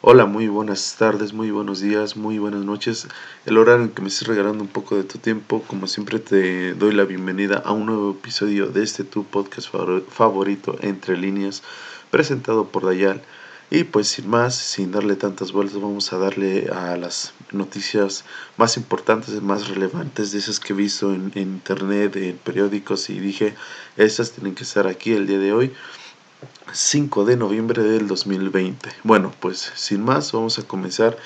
Hola, muy buenas tardes, muy buenos días, muy buenas noches. El horario en que me estés regalando un poco de tu tiempo, como siempre te doy la bienvenida a un nuevo episodio de este tu podcast favorito entre líneas, presentado por Dayal. Y pues sin más, sin darle tantas vueltas, vamos a darle a las noticias más importantes más relevantes de esas que he visto en, en internet, en periódicos y dije, esas tienen que estar aquí el día de hoy. 5 de noviembre del 2020. Bueno, pues sin más, vamos a comenzar,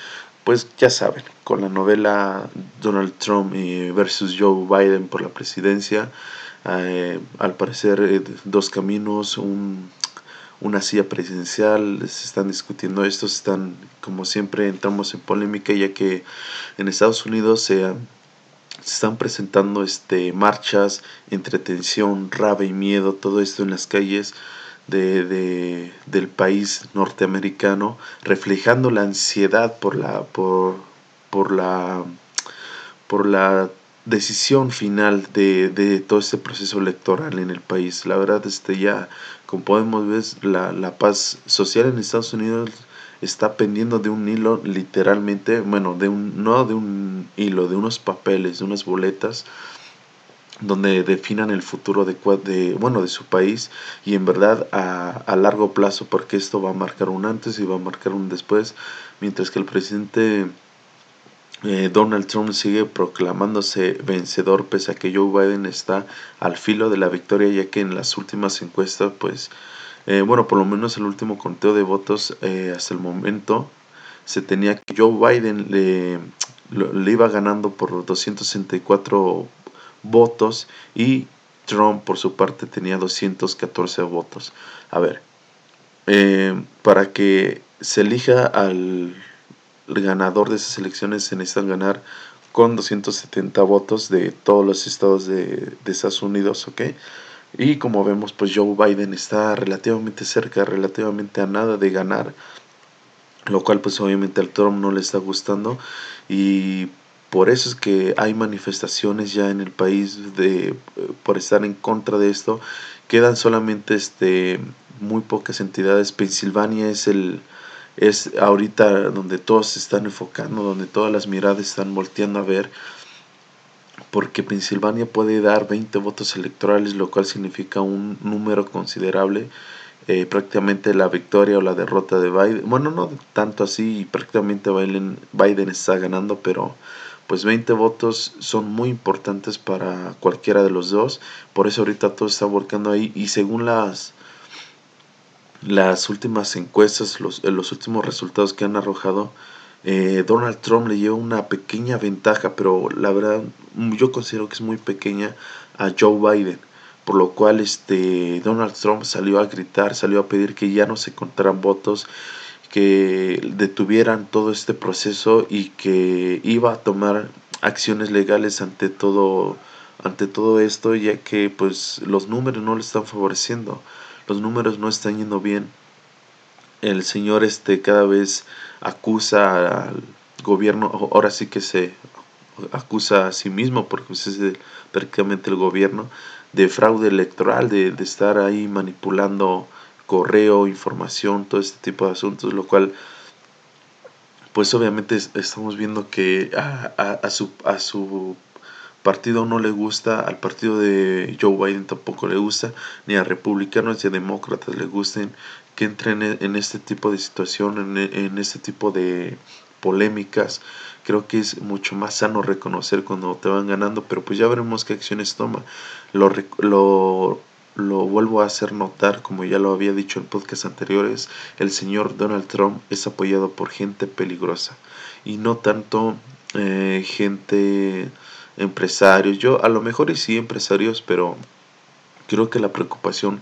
pues ya saben, con la novela Donald Trump versus Joe Biden por la presidencia. Eh, al parecer, eh, dos caminos, un, una silla presidencial, se están discutiendo esto, están, como siempre, entramos en polémica, ya que en Estados Unidos se, se están presentando este, marchas entre tensión, rabia y miedo, todo esto en las calles de, de, del país norteamericano, reflejando la ansiedad por la, por, por la, por la decisión final de, de, todo este proceso electoral en el país. La verdad, este ya, como podemos ver, la, la paz social en Estados Unidos está pendiendo de un hilo literalmente, bueno, de un, no de un hilo, de unos papeles, de unas boletas donde definan el futuro de, de, bueno, de su país y en verdad a, largo plazo porque esto va a marcar un antes y va a marcar un después mientras que el presidente eh, Donald Trump sigue proclamándose vencedor pese a que Joe Biden está al filo de la victoria ya que en las últimas encuestas pues eh, bueno por lo menos el último conteo de votos eh, hasta el momento se tenía que Joe Biden le, le iba ganando por 264 votos y Trump por su parte tenía 214 votos. A ver, eh, para que se elija al ganador de esas elecciones se necesitan ganar con 270 votos de todos los estados de, de Estados Unidos, ¿ok? Y como vemos, pues Joe Biden está relativamente cerca, relativamente a nada de ganar, lo cual pues obviamente al Trump no le está gustando y por eso es que hay manifestaciones ya en el país de, eh, por estar en contra de esto. Quedan solamente este, muy pocas entidades. Pensilvania es el es ahorita donde todos se están enfocando, donde todas las miradas están volteando a ver, porque Pensilvania puede dar 20 votos electorales, lo cual significa un número considerable. Eh, prácticamente la victoria o la derrota de Biden. Bueno, no tanto así, prácticamente Biden, Biden está ganando, pero pues 20 votos son muy importantes para cualquiera de los dos. Por eso ahorita todo está volcando ahí y según las las últimas encuestas, los, los últimos resultados que han arrojado, eh, Donald Trump le lleva una pequeña ventaja, pero la verdad yo considero que es muy pequeña a Joe Biden. Por lo cual este Donald Trump salió a gritar, salió a pedir que ya no se contaran votos que detuvieran todo este proceso y que iba a tomar acciones legales ante todo ante todo esto ya que pues los números no le están favoreciendo. Los números no están yendo bien. El señor este cada vez acusa al gobierno ahora sí que se acusa a sí mismo porque pues, es el, prácticamente el gobierno de fraude electoral de, de estar ahí manipulando correo, información, todo este tipo de asuntos, lo cual pues obviamente estamos viendo que a, a, su, a su partido no le gusta, al partido de Joe Biden tampoco le gusta, ni a republicanos ni a demócratas le gusten que entren en, este tipo de situación, en, en este tipo de polémicas. Creo que es mucho más sano reconocer cuando te van ganando, pero pues ya veremos qué acciones toma. Lo, lo lo vuelvo a hacer notar, como ya lo había dicho en podcasts anteriores, el señor Donald Trump es apoyado por gente peligrosa y no tanto eh, gente empresarios. Yo a lo mejor y sí empresarios, pero creo que la preocupación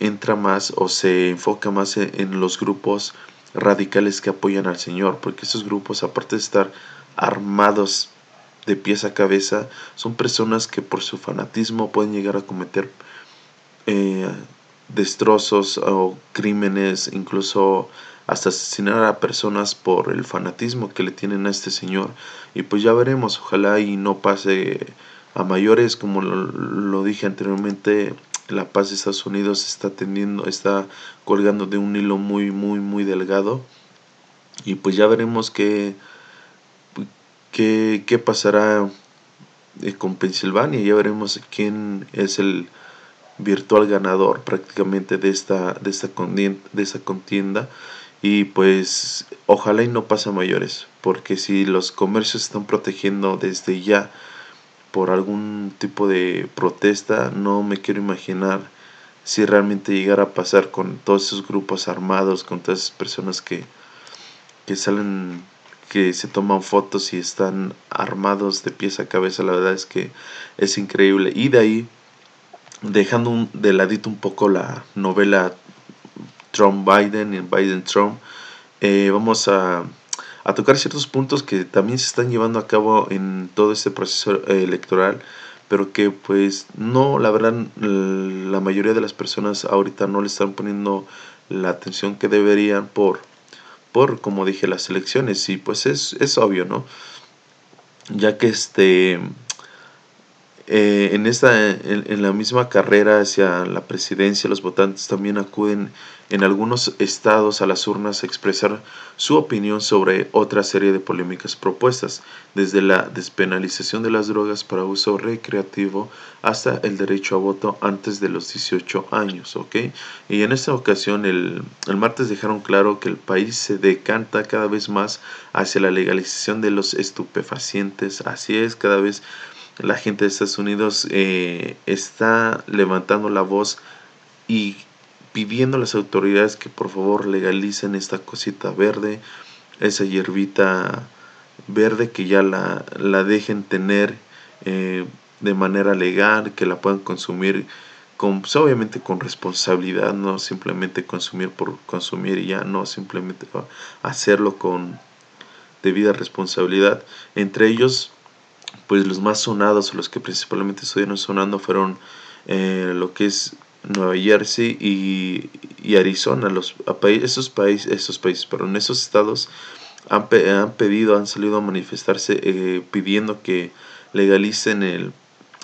entra más o se enfoca más en, en los grupos radicales que apoyan al Señor, porque esos grupos, aparte de estar armados de pies a cabeza, son personas que por su fanatismo pueden llegar a cometer eh, destrozos o crímenes, incluso hasta asesinar a personas por el fanatismo que le tienen a este señor. Y pues ya veremos, ojalá y no pase a mayores, como lo, dije anteriormente, la paz de Estados Unidos está tendiendo, está colgando de un hilo muy, muy, muy delgado. Y pues ya veremos qué, qué, qué pasará eh, con Pensilvania, ya veremos quién es el virtual ganador prácticamente de esta, de esta, contienda, de esta contienda. Y pues ojalá y no pase a mayores porque si los comercios están protegiendo desde ya por algún tipo de protesta no me quiero imaginar si realmente llegara a pasar con todos esos grupos armados con todas esas personas que, que salen que se toman fotos y están armados de pies a cabeza. La verdad es que es increíble. Y de ahí dejando de ladito un poco la novela Trump-Biden y Biden-Trump, eh, vamos a, a, tocar ciertos puntos que también se están llevando a cabo en todo este proceso electoral, pero que pues no, la verdad, la mayoría de las personas ahorita no le están poniendo la atención que deberían por, por como dije, las elecciones, y pues es, es obvio, ¿no? Ya que este eh, en, esta, en, la misma carrera hacia la presidencia, los votantes también acuden en algunos estados a las urnas a expresar su opinión sobre otra serie de polémicas propuestas, desde la despenalización de las drogas para uso recreativo hasta el derecho a voto antes de los 18 años. ¿ok? Y en esta ocasión, el, el martes dejaron claro que el país se decanta cada vez más hacia la legalización de los estupefacientes. Así es, cada vez la gente de Estados Unidos eh, está levantando la voz y pidiendo a las autoridades que por favor legalicen esta cosita verde, esa hierbita verde que ya la, la dejen tener eh, de manera legal, que la puedan consumir con, pues, obviamente con responsabilidad, no simplemente consumir por consumir y ya, no simplemente hacerlo con debida responsabilidad. Entre ellos pues los más sonados, los que principalmente estuvieron sonando fueron eh, lo que es Nueva Jersey y, y Arizona, los, esos, países, esos países, en esos estados han, han, pedido, han salido a manifestarse eh, pidiendo que legalicen el,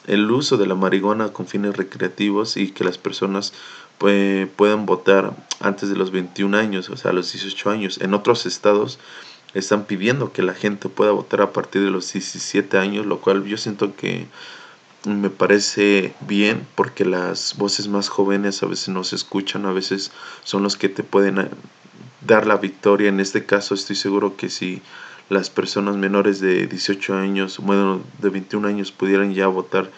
el, uso de la marihuana con fines recreativos y que las personas pues, puedan votar antes de los 21 años, o sea, a los 18 años. En otros estados están pidiendo que la gente pueda votar a partir de los 17 años, lo cual yo siento que me parece bien porque las voces más jóvenes a veces no se escuchan, a veces son los que te pueden eh, dar la victoria. En este caso estoy seguro que si las personas menores de 18 años, bueno, de 21 años pudieran ya votar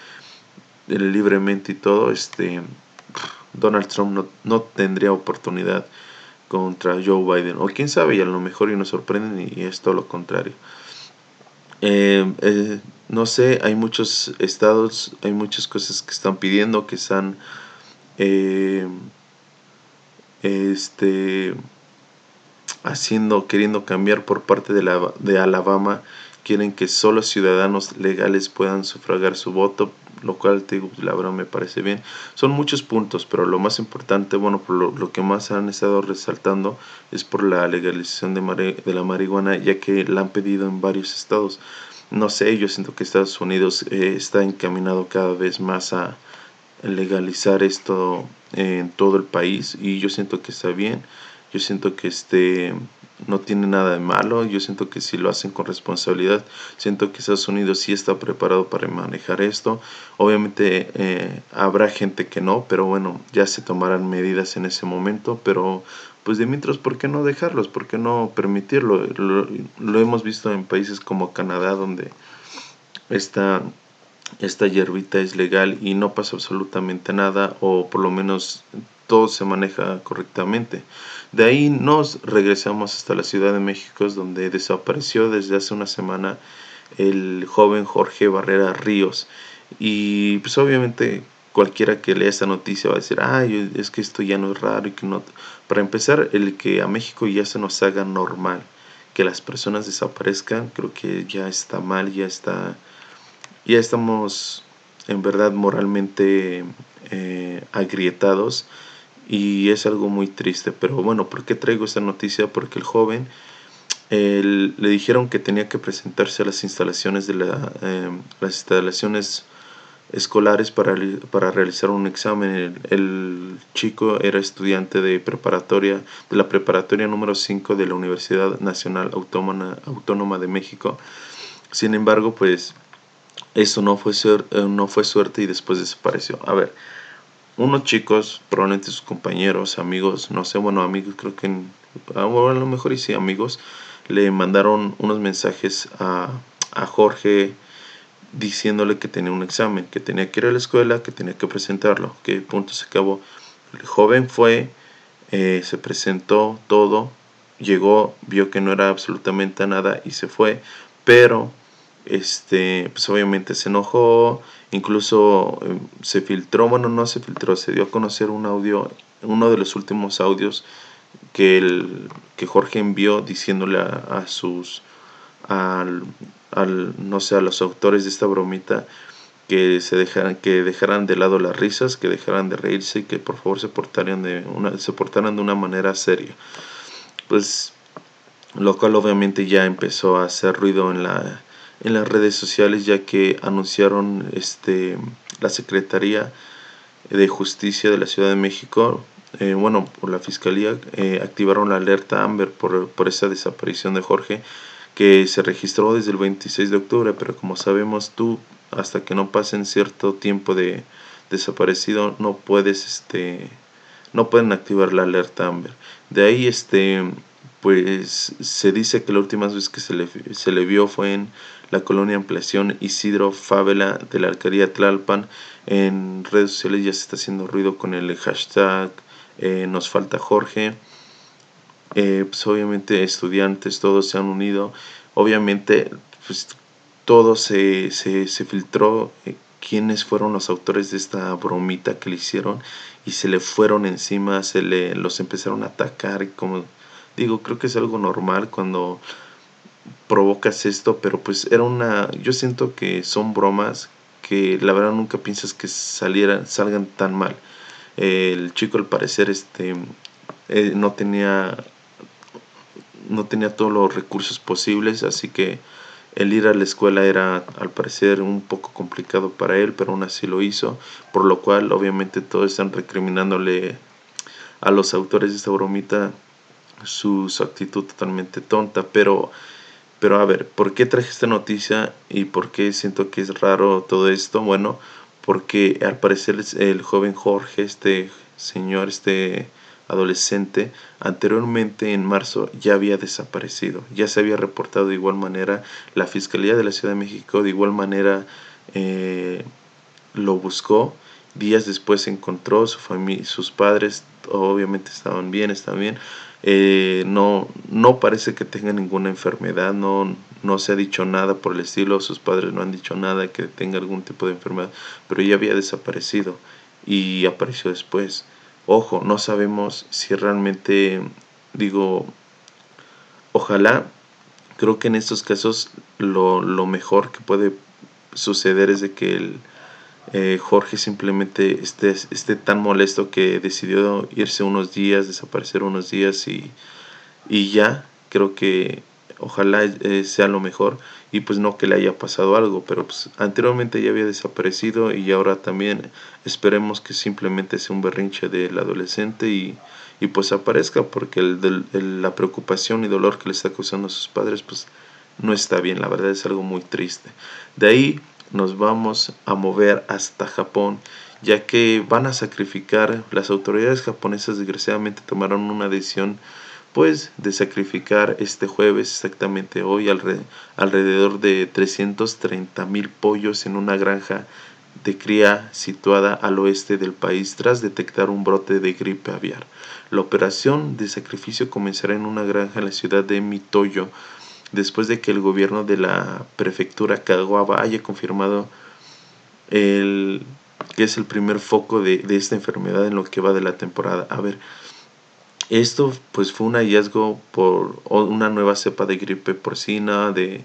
libremente y todo, este Donald Trump no, no tendría oportunidad contra Joe Biden. O quién sabe, y a lo mejor y nos sorprenden y es todo lo contrario. Eh, eh, no sé, hay muchos estados, hay muchas cosas que están pidiendo, que están eh, este, haciendo, queriendo cambiar por parte de, la, de Alabama. Quieren que solo ciudadanos legales puedan sufragar su voto lo cual te digo, la verdad me parece bien. Son muchos puntos, pero lo más importante, bueno, por lo, que más han estado resaltando es por la legalización de, la marihuana, ya que la han pedido en varios estados. No sé, yo siento que Estados Unidos eh, está encaminado cada vez más a legalizar esto en todo el país y yo siento que está bien. Yo siento que este no tiene nada de malo. Yo siento que si lo hacen con responsabilidad, siento que Estados Unidos sí está preparado para manejar esto. Obviamente eh, habrá gente que no, pero bueno, ya se tomarán medidas en ese momento. Pero pues de mientras, ¿por qué no dejarlos? ¿Por qué no permitirlo? Lo, hemos visto en países como Canadá, donde esta, esta hierbita es legal y no pasa absolutamente nada, o por lo menos todo se maneja correctamente. De ahí nos regresamos hasta la Ciudad de México, donde desapareció desde hace una semana el joven Jorge Barrera Ríos. Y pues obviamente cualquiera que lea esta noticia va a decir, ay, es que esto ya no es raro y que no... Para empezar, el que a México ya se nos haga normal que las personas desaparezcan, creo que ya está mal, ya está... Ya estamos en verdad moralmente eh, agrietados y es algo muy triste. Pero bueno, ¿por qué traigo esta noticia? Porque el joven le dijeron que tenía que presentarse a las instalaciones de la, em, las instalaciones escolares para, para realizar un examen. El, chico era estudiante de preparatoria, de la preparatoria número 5 de la Universidad Nacional Autónoma, Autónoma de México. Sin embargo, pues eso no fue, suerte, no fue suerte y después desapareció. A ver, unos chicos, probablemente sus compañeros, amigos, no sé, bueno, amigos, creo que a lo mejor sí, amigos, le mandaron unos mensajes a, a Jorge diciéndole que tenía un examen, que tenía que ir a la escuela, que tenía que presentarlo, que punto se acabó. El joven fue, eh, se presentó todo, llegó, vio que no era absolutamente nada y se fue, pero este, pues obviamente se enojó, incluso eh, se filtró, bueno, no se filtró, se dio a conocer un audio, uno de los últimos audios que, el, que Jorge envió diciéndole a, sus, al, al, no sé, a los autores de esta bromita que se dejaran, que dejaran de lado las risas, que dejaran de reírse y que por favor se portaran de una, se portaran de una manera seria. Pues lo cual obviamente ya empezó a hacer ruido en la en las redes sociales ya que anunciaron este la Secretaría de Justicia de la Ciudad de México eh, bueno por la Fiscalía eh, activaron la alerta Amber por, por esa desaparición de Jorge que se registró desde el 26 de octubre, pero como sabemos tú, hasta que no pasen cierto tiempo de desaparecido, no puedes, este, no pueden activar la alerta Amber. De ahí, este, pues se dice que la última vez que se le, se le vio fue en la colonia Ampliación Isidro Fávela de la alcaldía Tlalpan. En redes sociales ya se está haciendo ruido con el hashtag eh, Nos falta Jorge. Eh, pues obviamente estudiantes, todos se han unido, obviamente pues todo se, se, se filtró eh, quiénes fueron los autores de esta bromita que le hicieron y se le fueron encima, se le los empezaron a atacar, como digo, creo que es algo normal cuando provocas esto, pero pues era una, yo siento que son bromas que la verdad nunca piensas que salieran, salgan tan mal. el chico al parecer este eh, no tenía no tenía todos los recursos posibles, así que el ir a la escuela era al parecer un poco complicado para él, pero aún así lo hizo, por lo cual obviamente todos están recriminándole a los autores de esta bromita su, actitud totalmente tonta, pero pero a ver, ¿por qué traje esta noticia y por qué siento que es raro todo esto? Bueno, porque al parecer el joven Jorge, este señor, este adolescente anteriormente en marzo ya había desaparecido, ya se había reportado de igual manera, la Fiscalía de la Ciudad de México de igual manera eh, lo buscó, días después se encontró, su familia, sus padres obviamente estaban bien, estaban bien, eh, no, no parece que tenga ninguna enfermedad, no, no se ha dicho nada por el estilo, sus padres no han dicho nada que tenga algún tipo de enfermedad, pero ya había desaparecido y apareció después. Ojo, no sabemos si realmente, digo, ojalá, creo que en estos casos lo, mejor que puede suceder es de que el, eh, Jorge simplemente esté, esté tan molesto que decidió irse unos días, desaparecer unos días y, y ya, creo que ojalá eh, sea lo mejor y pues no que le haya pasado algo, pero pues anteriormente ya había desaparecido y ahora también esperemos que simplemente sea un berrinche del adolescente y, y pues aparezca porque el, la preocupación y dolor que le está causando a sus padres pues no está bien, la verdad es algo muy triste. De ahí nos vamos a mover hasta Japón ya que van a sacrificar, las autoridades japonesas desgraciadamente tomaron una decisión pues de sacrificar este jueves exactamente hoy alrededor de 330 mil pollos en una granja de cría situada al oeste del país tras detectar un brote de gripe aviar. La operación de sacrificio comenzará en una granja en la ciudad de Mitoyo después de que el gobierno de la prefectura Kagawa haya confirmado el, que es el primer foco de, de esta enfermedad en lo que va de la temporada. A ver, esto pues fue un hallazgo por una nueva cepa de gripe porcina, de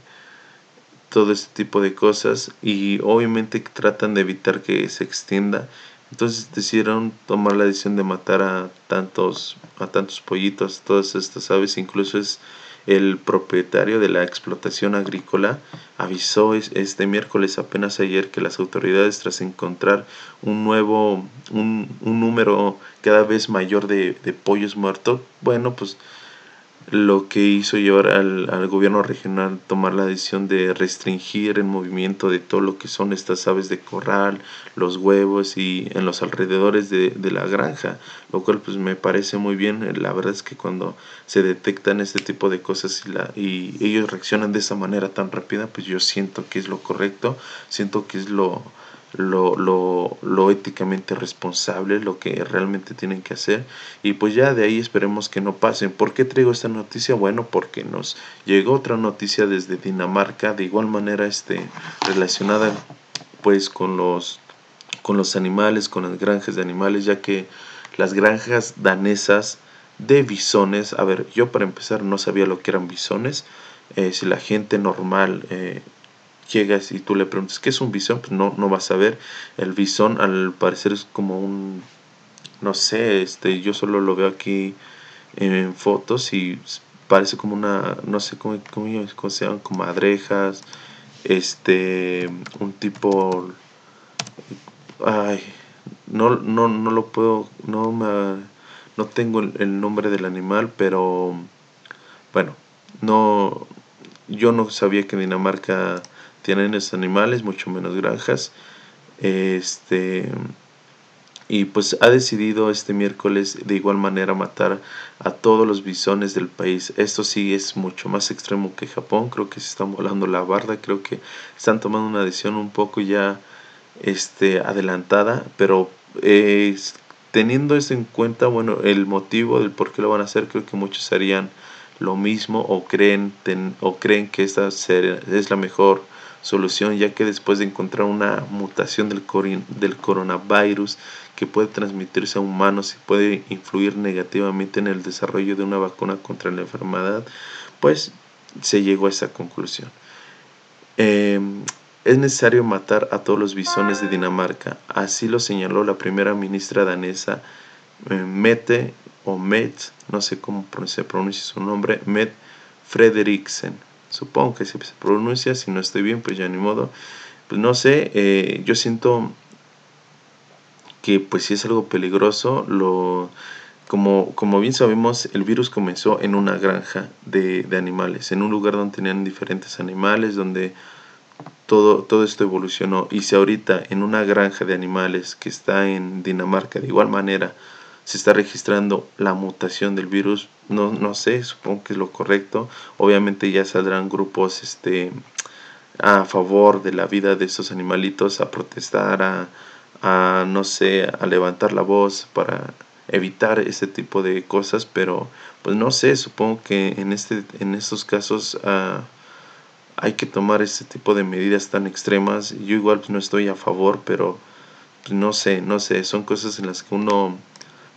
todo este tipo de cosas y obviamente tratan de evitar que se extienda. Entonces decidieron tomar la decisión de matar a tantos, a tantos pollitos, todas estas aves, incluso es el propietario de la explotación agrícola avisó este miércoles apenas ayer que las autoridades tras encontrar un nuevo un, un número cada vez mayor de, de pollos muertos bueno pues lo que hizo llevar al, al, gobierno regional tomar la decisión de restringir el movimiento de todo lo que son estas aves de corral, los huevos y en los alrededores de, de, la granja, lo cual pues me parece muy bien. La verdad es que cuando se detectan este tipo de cosas y, la, y ellos reaccionan de esa manera tan rápida, pues yo siento que es lo correcto, siento que es lo, lo, lo, lo, éticamente responsable, lo que realmente tienen que hacer. Y pues ya de ahí esperemos que no pasen. ¿Por qué traigo esta noticia? Bueno, porque nos llegó otra noticia desde Dinamarca, de igual manera este, relacionada pues con los, con los animales, con las granjas de animales, ya que las granjas danesas de bisones, a ver, yo para empezar no sabía lo que eran bisones. Eh, si la gente normal eh, llegas y tú le preguntas qué es un bisón, pues no, no vas a ver. El bisón al parecer es como un, no sé, este, yo solo lo veo aquí en fotos y parece como una, no sé cómo, cómo, se llaman, como adrejas, este, un tipo, ay, no, no, no lo puedo, no me, no tengo el, el nombre del animal, pero bueno, no, yo no sabía que Dinamarca tienen estos animales, mucho menos granjas. Este y pues ha decidido este miércoles de igual manera matar a todos los bisones del país. Esto sí es mucho más extremo que Japón, creo que se están volando la barda, creo que están tomando una decisión un poco ya este adelantada, pero eh, teniendo esto en cuenta, bueno, el motivo del por qué lo van a hacer, creo que muchos harían lo mismo o creen ten, o creen que esta es la mejor solución ya que después de encontrar una mutación del, del coronavirus que puede transmitirse a humanos y puede influir negativamente en el desarrollo de una vacuna contra la enfermedad, pues se llegó a esa conclusión. Eh, es necesario matar a todos los bisones de Dinamarca, así lo señaló la primera ministra danesa eh, Mette o Met, no sé cómo se pronuncia su nombre, Met Frederiksen supongo que se pronuncia, si no estoy bien, pues ya ni modo. Pues no sé, eh, yo siento que pues si es algo peligroso, lo, como, como bien sabemos, el virus comenzó en una granja de, de animales, en un lugar donde tenían diferentes animales, donde todo, todo esto evolucionó. Y si ahorita en una granja de animales que está en Dinamarca, de igual manera, se está registrando la mutación del virus, no, no sé, supongo que es lo correcto. Obviamente ya saldrán grupos este, a favor de la vida de estos animalitos a protestar, a, a no sé, a levantar la voz para evitar ese tipo de cosas, pero pues no sé, supongo que en este en estos casos uh, hay que tomar este tipo de medidas tan extremas. Yo igual no estoy a favor, pero pues, no sé, no sé, son cosas en las que uno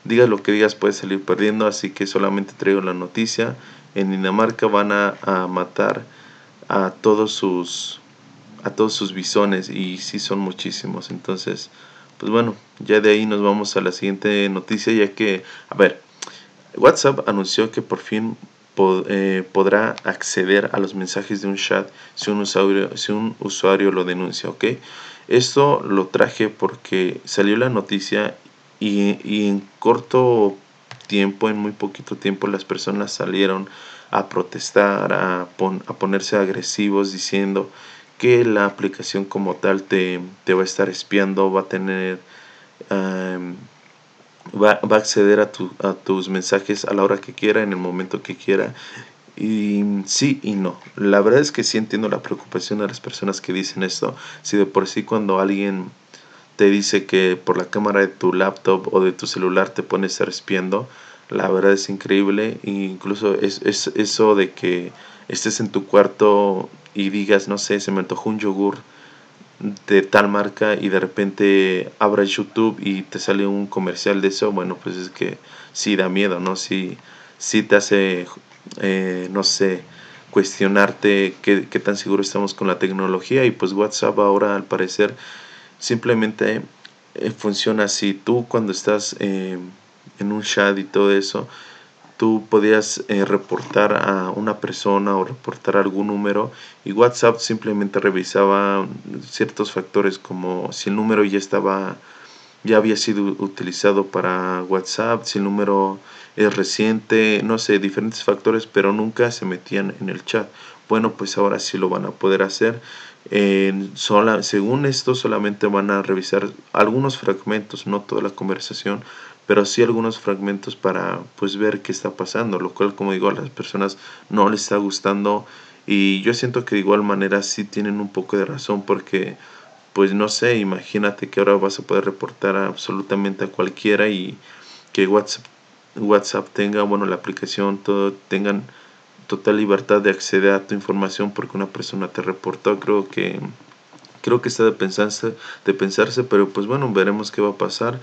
digas lo que digas puedes salir perdiendo, así que solamente traigo la noticia. En Dinamarca van a, matar a todos sus a todos sus bisones y sí son muchísimos. Entonces, pues bueno, ya de ahí nos vamos a la siguiente noticia, ya que, a ver, WhatsApp anunció que por fin eh, podrá acceder a los mensajes de un chat si un usuario, si un usuario lo denuncia, ¿ok? Esto lo traje porque salió la noticia y, y en corto tiempo, en muy poquito tiempo, las personas salieron a protestar, a, pon, a ponerse agresivos diciendo que la aplicación como tal te, te va a estar espiando, va a tener, um, va, va, a acceder a, tu, a tus mensajes a la hora que quiera, en el momento que quiera. Y sí y no. La verdad es que sí entiendo la preocupación de las personas que dicen esto. Si de por sí cuando alguien te dice que por la cámara de tu laptop o de tu celular te pones estar espiando, la verdad es increíble. E incluso es, es eso de que estés en tu cuarto y digas, no sé, se me antojó un yogur de tal marca y de repente abras YouTube y te sale un comercial de eso, bueno, pues es que sí da miedo, ¿no? Sí, sí te hace, eh, no sé, cuestionarte qué, qué tan seguro estamos con la tecnología y pues WhatsApp ahora al parecer simplemente eh, funciona así. Tú cuando estás eh, en un chat y todo eso, tú podías eh, reportar a una persona o reportar algún número y WhatsApp simplemente revisaba ciertos factores como si el número ya estaba ya había sido utilizado para WhatsApp, si el número es reciente, no sé, diferentes factores, pero nunca se metían en el chat. Bueno, pues ahora sí lo van a poder hacer. Sola, según esto, solamente van a revisar algunos fragmentos, no toda la conversación, pero sí algunos fragmentos para pues ver qué está pasando, lo cual como digo a las personas no les está gustando. Y yo siento que de igual manera sí tienen un poco de razón porque pues no sé, imagínate que ahora vas a poder reportar absolutamente a cualquiera y que WhatsApp, WhatsApp tenga, bueno, la aplicación, todo, tengan total libertad de acceder a tu información porque una persona te reportó, creo que creo que está de pensarse, de pensarse, pero pues bueno, veremos qué va a pasar.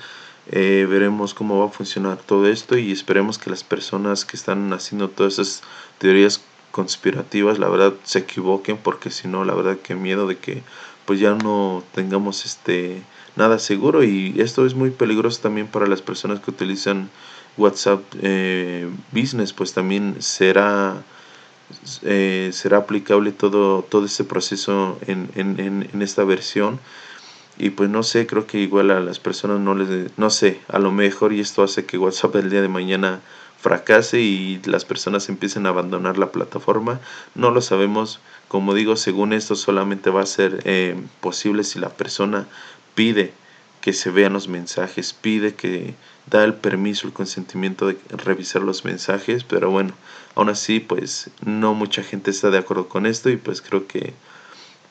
Eh, veremos cómo va a funcionar todo esto y esperemos que las personas que están haciendo todas esas teorías conspirativas, la verdad, se equivoquen porque si no, la verdad que miedo de que pues ya no tengamos este nada seguro y esto es muy peligroso también para las personas que utilizan WhatsApp eh, Business, pues también será eh, será aplicable todo todo este proceso en, en, en esta versión y pues no sé, creo que igual a las personas no les, no sé, a lo mejor y esto hace que WhatsApp el día de mañana fracase y las personas empiecen a abandonar la plataforma. No lo sabemos, como digo, según esto solamente va a ser eh, posible si la persona pide que se vean los mensajes, pide que da el permiso, el consentimiento de revisar los mensajes, pero bueno, aún así pues no mucha gente está de acuerdo con esto y pues creo que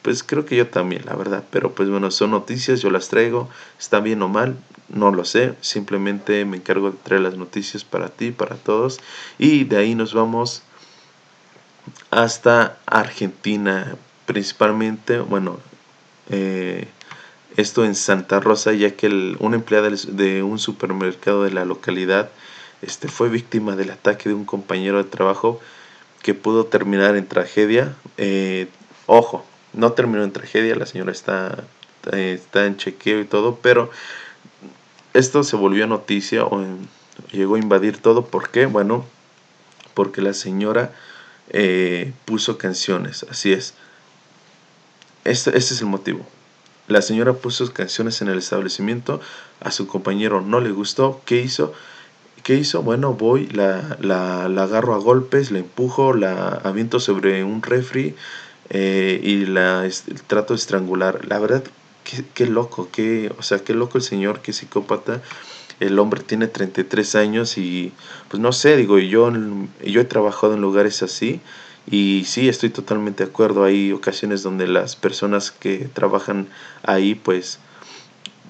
pues creo que yo también, la verdad. Pero pues bueno, son noticias, yo las traigo. Está bien o mal, no lo sé. Simplemente me encargo de traer las noticias para ti, para todos. Y de ahí nos vamos hasta Argentina. Principalmente, bueno, eh, esto en Santa Rosa, ya que el, una empleada de un supermercado de la localidad este, fue víctima del ataque de un compañero de trabajo que pudo terminar en tragedia. Eh, ojo, no terminó en tragedia, la señora está, está en chequeo y todo, pero esto se volvió noticia o llegó a invadir todo. ¿Por qué? Bueno, porque la señora eh, puso canciones, así es. Este, este es el motivo. La señora puso canciones en el establecimiento, a su compañero no le gustó, ¿qué hizo? ¿Qué hizo? Bueno, voy, la, la, la agarro a golpes, la empujo, la aviento sobre un refri, eh, y la trato de estrangular. La verdad, qué, qué, loco, qué, o sea, qué loco el señor, qué psicópata. El hombre tiene 33 años y pues no sé, digo, yo, yo he trabajado en lugares así y sí, estoy totalmente de acuerdo. Hay ocasiones donde las personas que trabajan ahí pues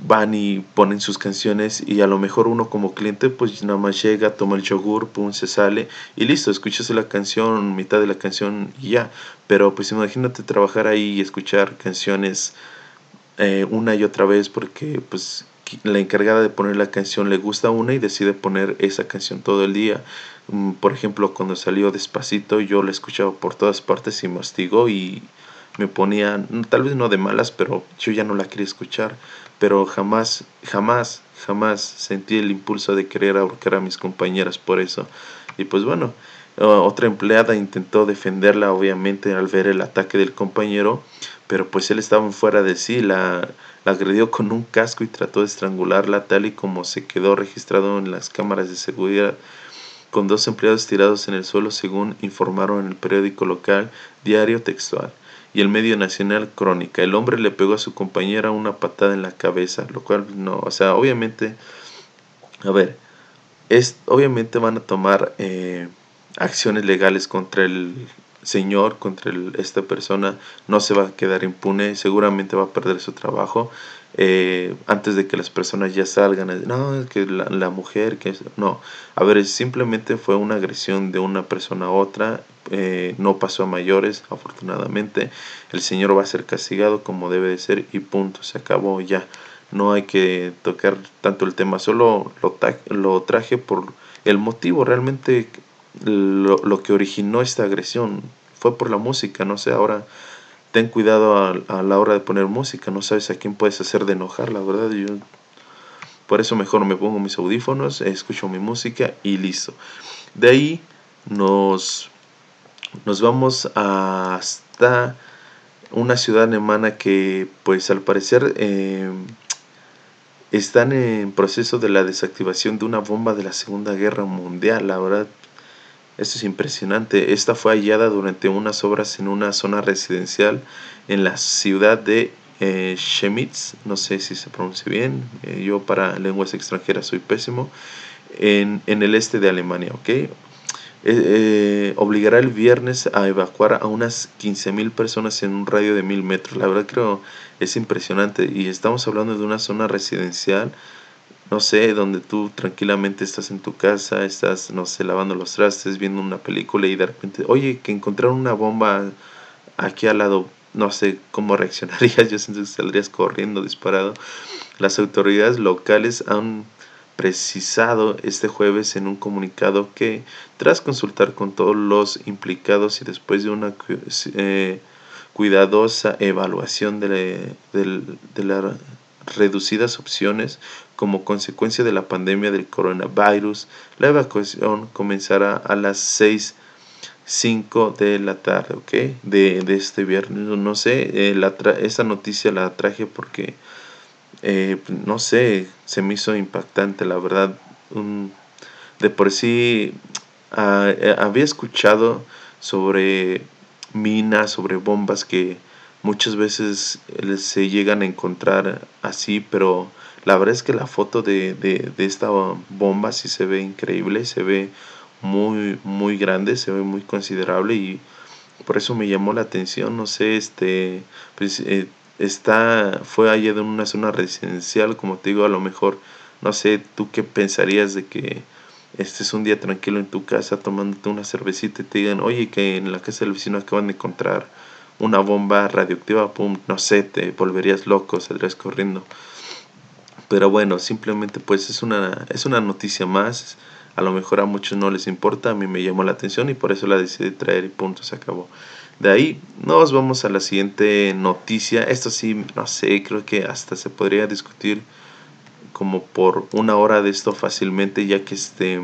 van y ponen sus canciones y a lo mejor uno como cliente pues nada más llega, toma el yogur, pum, se sale y listo, escuchas la canción, mitad de la canción y ya. Pero pues imagínate trabajar ahí y escuchar canciones eh, una y otra vez porque pues la encargada de poner la canción le gusta una y decide poner esa canción todo el día. Mm, por ejemplo, cuando salió despacito yo la escuchaba por todas partes y mastigó y me ponía, tal vez no de malas, pero yo ya no la quería escuchar pero jamás, jamás, jamás sentí el impulso de querer ahorcar a mis compañeras por eso. Y pues bueno, otra empleada intentó defenderla obviamente al ver el ataque del compañero, pero pues él estaba fuera de sí, la, la agredió con un casco y trató de estrangularla tal y como se quedó registrado en las cámaras de seguridad con dos empleados tirados en el suelo según informaron en el periódico local Diario Textual y el medio nacional Crónica. El hombre le pegó a su compañera una patada en la cabeza, lo cual no, o sea, obviamente, a ver, es, obviamente van a tomar eh, acciones legales contra el señor, contra esta persona, no se va a quedar impune, seguramente va a perder su trabajo. Eh, antes de que las personas ya salgan, no, que la, mujer, que no, a ver, simplemente fue una agresión de una persona a otra, eh, no pasó a mayores, afortunadamente. El Señor va a ser castigado como debe de ser y punto, se acabó ya. No hay que tocar tanto el tema, solo lo, lo traje por el motivo, realmente lo, que originó esta agresión fue por la música, no sé, ahora ten cuidado a, la hora de poner música, no sabes a quién puedes hacer de enojar, la verdad, yo por eso mejor me pongo mis audífonos, escucho mi música y listo. De ahí nos, nos vamos hasta una ciudad alemana que pues al parecer eh, están en proceso de la desactivación de una bomba de la Segunda Guerra Mundial. La verdad, esto es impresionante. Esta fue hallada durante unas obras en una zona residencial en la ciudad de eh, Chemitz, no sé si se pronuncia bien, eh, yo para lenguas extranjeras soy pésimo, en, en el este de Alemania, ¿ok? Eh, obligará el viernes a evacuar a unas 15.000 personas en un radio de 1.000 metros. La verdad creo es impresionante y estamos hablando de una zona residencial, no sé, donde tú tranquilamente estás en tu casa, estás, no sé, lavando los trastes, viendo una película y de repente, oye, que encontraron una bomba aquí al lado, no sé cómo reaccionarías, yo siento que saldrías corriendo disparado. Las autoridades locales han precisado este jueves en un comunicado que, tras consultar con todos los implicados y después de una eh, cuidadosa evaluación de, las reducidas opciones como consecuencia de la pandemia del coronavirus, la evacuación comenzará a las 6.05 de la tarde, ¿ok? De, de este viernes. No sé, eh, la esta noticia la traje porque eh, no sé, se me hizo impactante, la verdad. de por sí ah, eh, había escuchado sobre minas, sobre bombas que muchas veces se llegan a encontrar así, pero la verdad es que la foto de, de, de esta bomba sí se ve increíble, se ve muy, muy grande, se ve muy considerable y por eso me llamó la atención, no sé, este, pues, eh, está, fue hallado en una zona residencial, como te digo, a lo mejor, no sé, tú qué pensarías de que estés un día tranquilo en tu casa tomándote una cervecita y te digan, oye, que en la casa del vecino acaban de encontrar una bomba radioactiva, pum, no sé, te volverías loco, saldrías corriendo. Pero bueno, simplemente pues es una, es una noticia más. A lo mejor a muchos no les importa, a mí me llamó la atención y por eso la decidí traer y punto, se acabó. De ahí nos vamos a la siguiente noticia. Esto sí, no sé, creo que hasta se podría discutir como por una hora de esto fácilmente, ya que este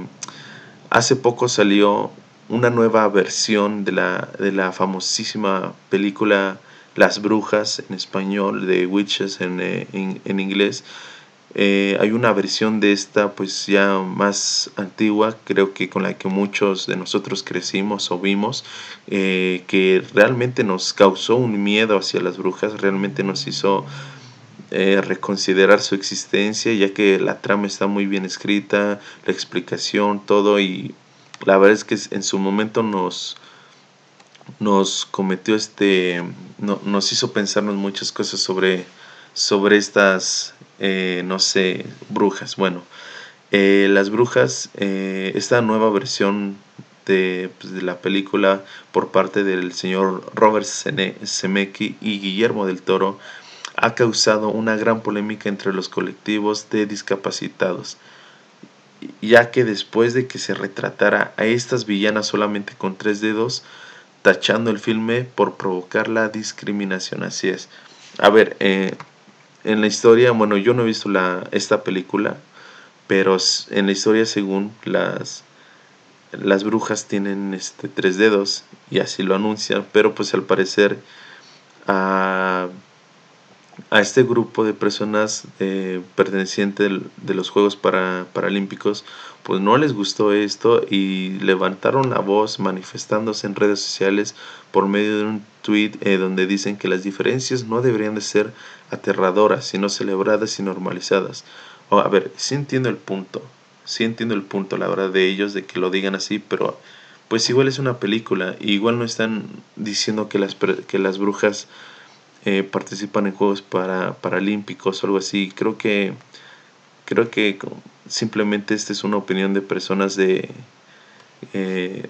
hace poco salió una nueva versión de la, de la famosísima película Las Brujas en español, de Witches en, eh, en inglés, eh, hay una versión de esta pues ya más antigua, creo que con la que muchos de nosotros crecimos o vimos, eh, que realmente nos causó un miedo hacia las brujas, realmente nos hizo eh, reconsiderar su existencia, ya que la trama está muy bien escrita, la explicación, todo, y la verdad es que en su momento nos nos cometió este, no, nos hizo pensarnos muchas cosas sobre, sobre estas eh, no sé, brujas. Bueno, eh, las brujas, eh, esta nueva versión de, pues, de, la película por parte del señor Robert Zemeckis y Guillermo del Toro ha causado una gran polémica entre los colectivos de discapacitados, ya que después de que se retratara a estas villanas solamente con tres dedos, tachando el filme por provocar la discriminación. Así es. A ver, eh, en la historia, bueno, yo no he visto la, esta película, pero en la historia según las, las brujas tienen este, tres dedos y así lo anuncian, pero pues al parecer a este grupo de personas eh, pertenecientes de los Juegos para, Paralímpicos pues no les gustó esto y levantaron la voz manifestándose en redes sociales por medio de un tweet eh, donde dicen que las diferencias no deberían de ser aterradoras, sino celebradas y normalizadas. a ver, sí entiendo el punto, sí entiendo el punto, la verdad, de ellos, de que lo digan así, pero pues igual es una película, igual no están diciendo que las, que las brujas eh, participan en Juegos para, Paralímpicos o algo así. Creo que, creo que simplemente esta es una opinión de personas de, eh,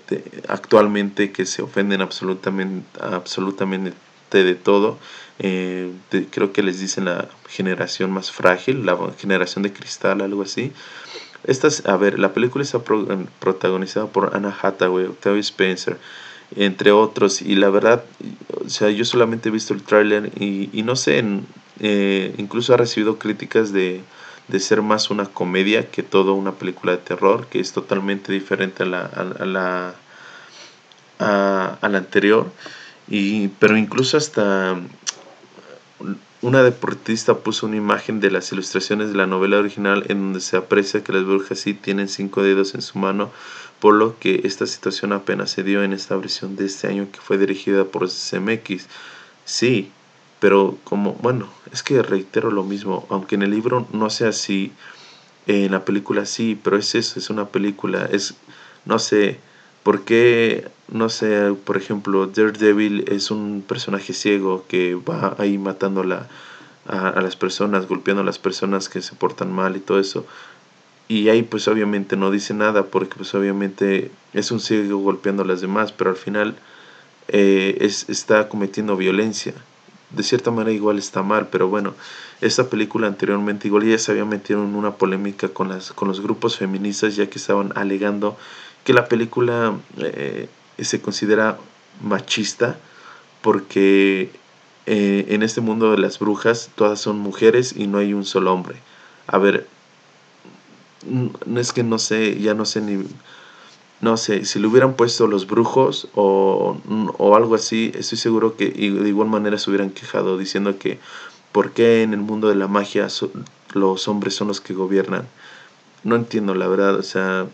actualmente que se ofenden absolutamente, absolutamente de todo. Eh, creo que les dicen la generación más frágil, la generación de cristal, algo así. A ver, la película está protagonizada por Anna Hathaway, Octavia Spencer, entre otros, y la verdad, o sea, yo solamente he visto el tráiler y, y, no sé, eh, incluso ha recibido críticas de, de ser más una comedia que todo una película de terror, que es totalmente diferente a la, a, la, a, la anterior. Y, pero incluso hasta una deportista puso una imagen de las ilustraciones de la novela original en donde se aprecia que las brujas sí tienen cinco dedos en su mano, por lo que esta situación apenas se dio en esta versión de este año que fue dirigida por CMX. Sí, pero como, bueno, es que reitero lo mismo, aunque en el libro no sea así, en la película sí, pero es eso, es una película, es, no sé, ¿por qué, no sé, por ejemplo, Daredevil es un personaje ciego que va ahí matando a, la, a, las personas, golpeando a las personas que se portan mal y todo eso? Y ahí pues obviamente no dice nada porque pues obviamente es un ciego golpeando a las demás, pero al final eh, es, está cometiendo violencia de cierta manera igual está mal, pero bueno, esta película anteriormente igual ya se había metido en una polémica con, las, con los grupos feministas ya que estaban alegando que la película eh, se considera machista porque eh, en este mundo de las brujas todas son mujeres y no hay un solo hombre. A ver, no es que no sé, ya no sé ni no sé, si le hubieran puesto los brujos o, o, algo así, estoy seguro que de igual manera se hubieran quejado diciendo que por qué en el mundo de la magia los hombres son los que gobiernan. No entiendo la verdad, o sea,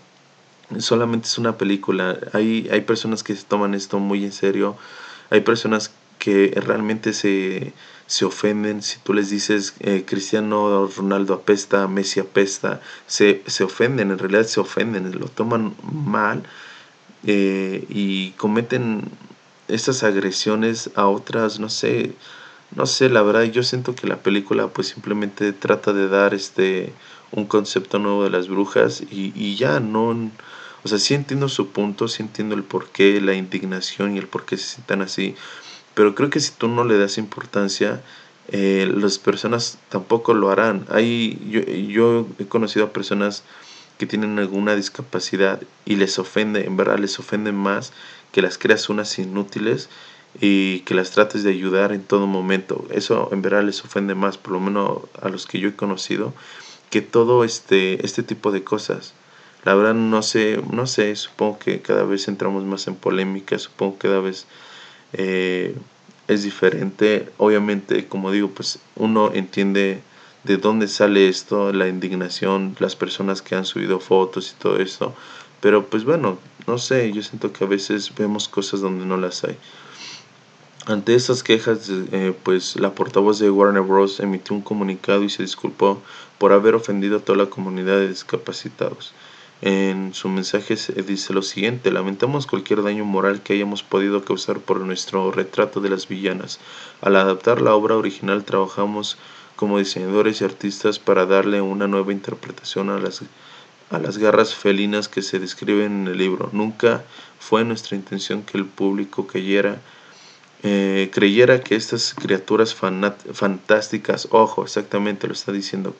solamente es una película. Hay, hay personas que se toman esto muy en serio, hay personas que realmente se, se ofenden si tú les dices eh, Cristiano Ronaldo apesta, Messi apesta, se, se ofenden, en realidad se ofenden, lo toman mal eh, y cometen estas agresiones a otras, no sé, no sé, la verdad yo siento que la película pues simplemente trata de dar este un concepto nuevo de las brujas y, y ya no, o sea, sí entiendo su punto, sí entiendo el porqué, la indignación y el por qué se sientan así, pero creo que si tú no le das importancia, eh, las personas tampoco lo harán. Hay, yo, yo he conocido a personas que tienen alguna discapacidad y les ofende, en verdad les ofende más que las creas unas inútiles y que las trates de ayudar en todo momento. Eso en verdad les ofende más, por lo menos a los que yo he conocido, que todo este, este tipo de cosas. La verdad no sé, no sé, supongo que cada vez entramos más en polémica, supongo que cada vez eh, es diferente. Obviamente, como digo, pues uno entiende de dónde sale esto, la indignación, las personas que han subido fotos y todo esto. Pero pues bueno, no sé, yo siento que a veces vemos cosas donde no las hay. Ante estas quejas, eh, pues la portavoz de Warner Bros. emitió un comunicado y se disculpó por haber ofendido a toda la comunidad de discapacitados. En su mensaje dice lo siguiente, lamentamos cualquier daño moral que hayamos podido causar por nuestro retrato de las villanas. Al adaptar la obra original trabajamos como diseñadores y artistas para darle una nueva interpretación a las, a las garras felinas que se describen en el libro. Nunca fue nuestra intención que el público creyera, eh, creyera que estas criaturas fantásticas, ojo, exactamente lo está diciendo,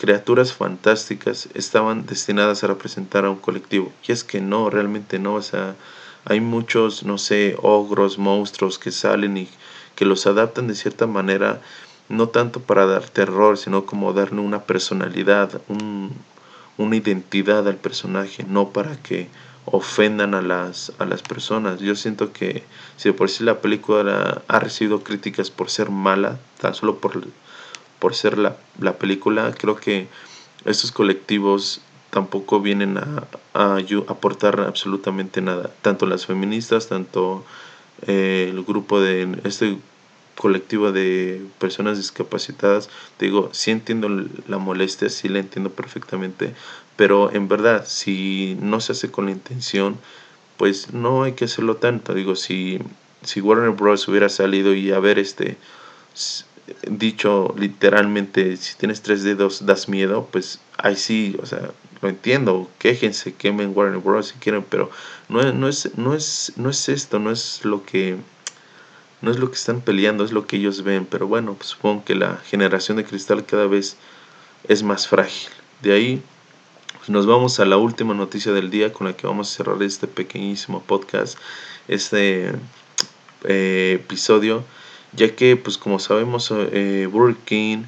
criaturas fantásticas estaban destinadas a representar a un colectivo. Y es que no, realmente no. O sea, hay muchos, no sé, ogros, monstruos que salen y que los adaptan de cierta manera, no tanto para dar terror, sino como darle una personalidad, un, una identidad al personaje, no para que ofendan a las, a las personas. Yo siento que si por sí la película ha recibido críticas por ser mala, tan solo por por ser la, la película, creo que estos colectivos tampoco vienen a, a, aportar absolutamente nada. Tanto las feministas, tanto eh, el grupo de este colectivo de personas discapacitadas, digo, sí entiendo la molestia, sí la entiendo perfectamente, pero en verdad, si no se hace con la intención, pues no hay que hacerlo tanto. Digo, si, si Warner Bros. hubiera salido y a ver, este, dicho literalmente, si tienes tres dedos das miedo, pues ahí sí, o sea, lo entiendo, quéjense, quemen Warner Bros. si quieren, pero no, no, es, no, es, no es esto, no es lo que no es lo que están peleando, es lo que ellos ven, pero bueno, pues supongo que la generación de cristal cada vez es más frágil. De ahí pues nos vamos a la última noticia del día con la que vamos a cerrar este pequeñísimo podcast, este eh, episodio ya que pues como sabemos eh, Burger King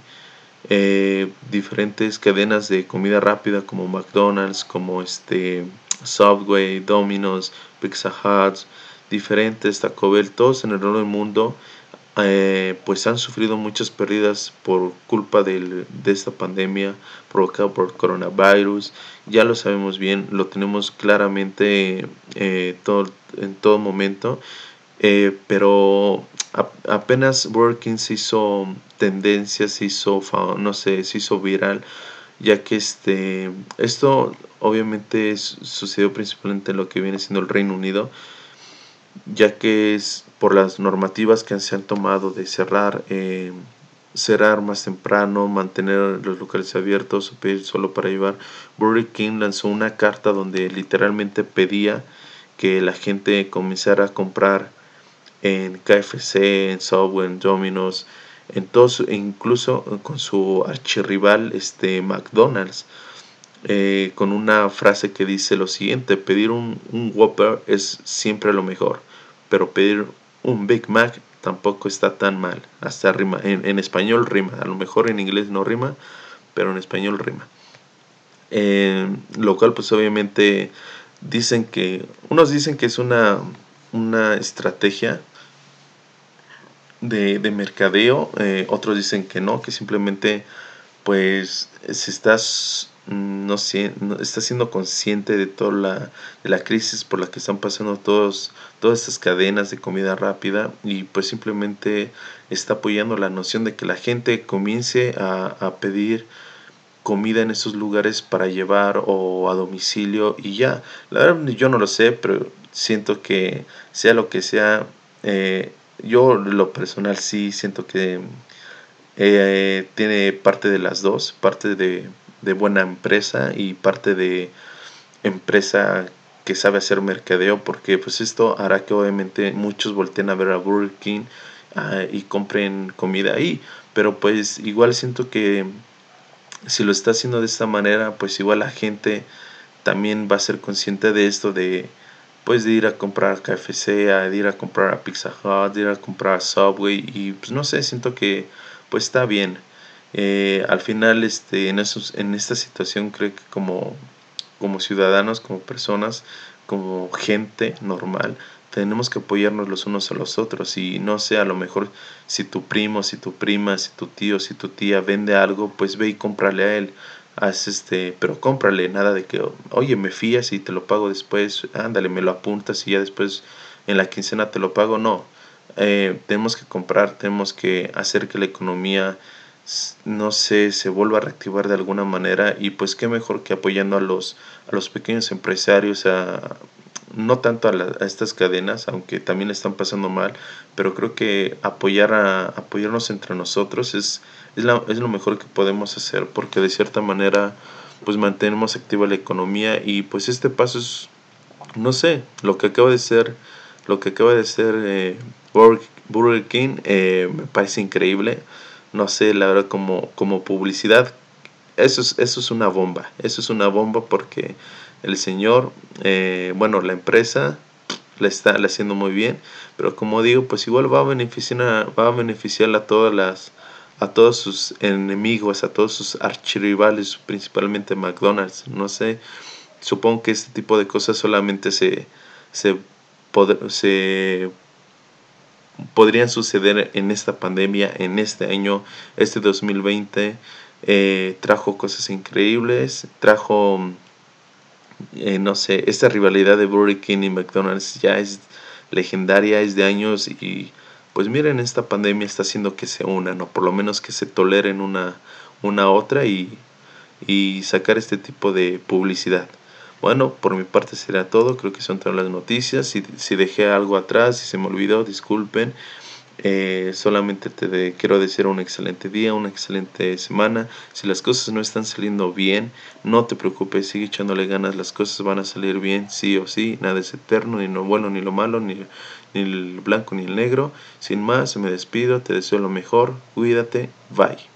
eh, diferentes cadenas de comida rápida como McDonald's, como este Subway, Domino's, Pizza Hut, diferentes Taco Bell, todos en el del mundo eh, pues han sufrido muchas pérdidas por culpa de esta pandemia provocada por coronavirus. Ya lo sabemos bien, lo tenemos claramente eh, todo, en todo momento. Eh, pero apenas Working se hizo tendencia, se hizo, no sé, se hizo viral, ya que este, esto obviamente sucedió principalmente en lo que viene siendo el Reino Unido, ya que es por las normativas que se han tomado de cerrar, eh, cerrar más temprano, mantener los locales abiertos pedir solo para llevar, Burger King lanzó una carta donde literalmente pedía que la gente comenzara a comprar en KFC, en Subway, en Domino's, en todos, e incluso con su archirrival este, McDonald's, eh, con una frase que dice lo siguiente, pedir un, Whopper es siempre lo mejor, pero pedir un Big Mac tampoco está tan mal. Hasta rima. En, español rima. A lo mejor en inglés no rima, pero en español rima. Eh, lo cual pues obviamente dicen que... Unos dicen que es una, una estrategia de, mercadeo. Eh, otros dicen que no, que simplemente pues estás no, está siendo consciente de toda la, de la crisis por la que están pasando todos, todas estas cadenas de comida rápida y pues simplemente está apoyando la noción de que la gente comience a, a pedir comida en esos lugares para llevar o a domicilio y ya. La verdad yo no lo sé, pero siento que sea lo que sea, eh, yo lo personal sí siento que eh, tiene parte de las dos, parte de de buena empresa y parte de empresa que sabe hacer mercadeo porque pues esto hará que obviamente muchos volteen a ver a Burger King ah, y compren comida ahí. Pero pues igual siento que si lo está haciendo de esta manera pues igual la gente también va a ser consciente de esto de pues de ir a comprar KFC, de ir a comprar a Pizza Hut, de ir a comprar a Subway y pues no sé, siento que pues está bien. Eh, al final este, en, esos, en esta situación creo que como, como ciudadanos, como personas, como gente normal, tenemos que apoyarnos los unos a los otros y no sé, a lo mejor si tu primo, si tu prima, si tu tío, si tu tía vende algo, pues ve y cómprale a él. Haz este, pero cómprale, nada de que, oye, me fías y te lo pago después, ándale, me lo apuntas y ya después en la quincena te lo pago. No, eh, tenemos que comprar, tenemos que hacer que la economía no sé, se vuelva a reactivar de alguna manera y pues qué mejor que apoyando a los, a los pequeños empresarios, a, no tanto a, estas cadenas, aunque también están pasando mal, pero creo que apoyar a, apoyarnos entre nosotros es, es, es lo mejor que podemos hacer porque de cierta manera pues mantenemos activa la economía y pues este paso es, no sé, lo que acaba de ser, lo que acaba de ser eh, Burger King eh, me parece increíble no sé, la verdad, como, como publicidad, eso es, eso es una bomba. Eso es una bomba porque el señor, eh, bueno, la empresa le está haciendo muy bien, pero como digo, pues igual va a beneficiar va a beneficiar a todas las a todos sus enemigos, a todos sus archirrivales, principalmente McDonald's, no sé, supongo que este tipo de cosas solamente se se, podrían suceder en esta pandemia, en este año, este 2020. Eh, trajo cosas increíbles, trajo, eh, no sé, esta rivalidad de Burger King y McDonald's ya es legendaria, es de años y pues miren, esta pandemia está haciendo que se unan o por lo menos que se toleren una, una otra y, y sacar este tipo de publicidad. Bueno, por mi parte será todo. Creo que son todas las noticias. Si, si dejé algo atrás, si se me olvidó, disculpen. Eh, solamente te quiero desear un excelente día, una excelente semana. Si las cosas no están saliendo bien, no te preocupes, sigue echándole ganas. Las cosas van a salir bien, sí o sí. Nada es eterno, ni lo bueno ni lo malo, ni, ni el blanco ni el negro. Sin más, me despido. Te deseo lo mejor. Cuídate. Bye.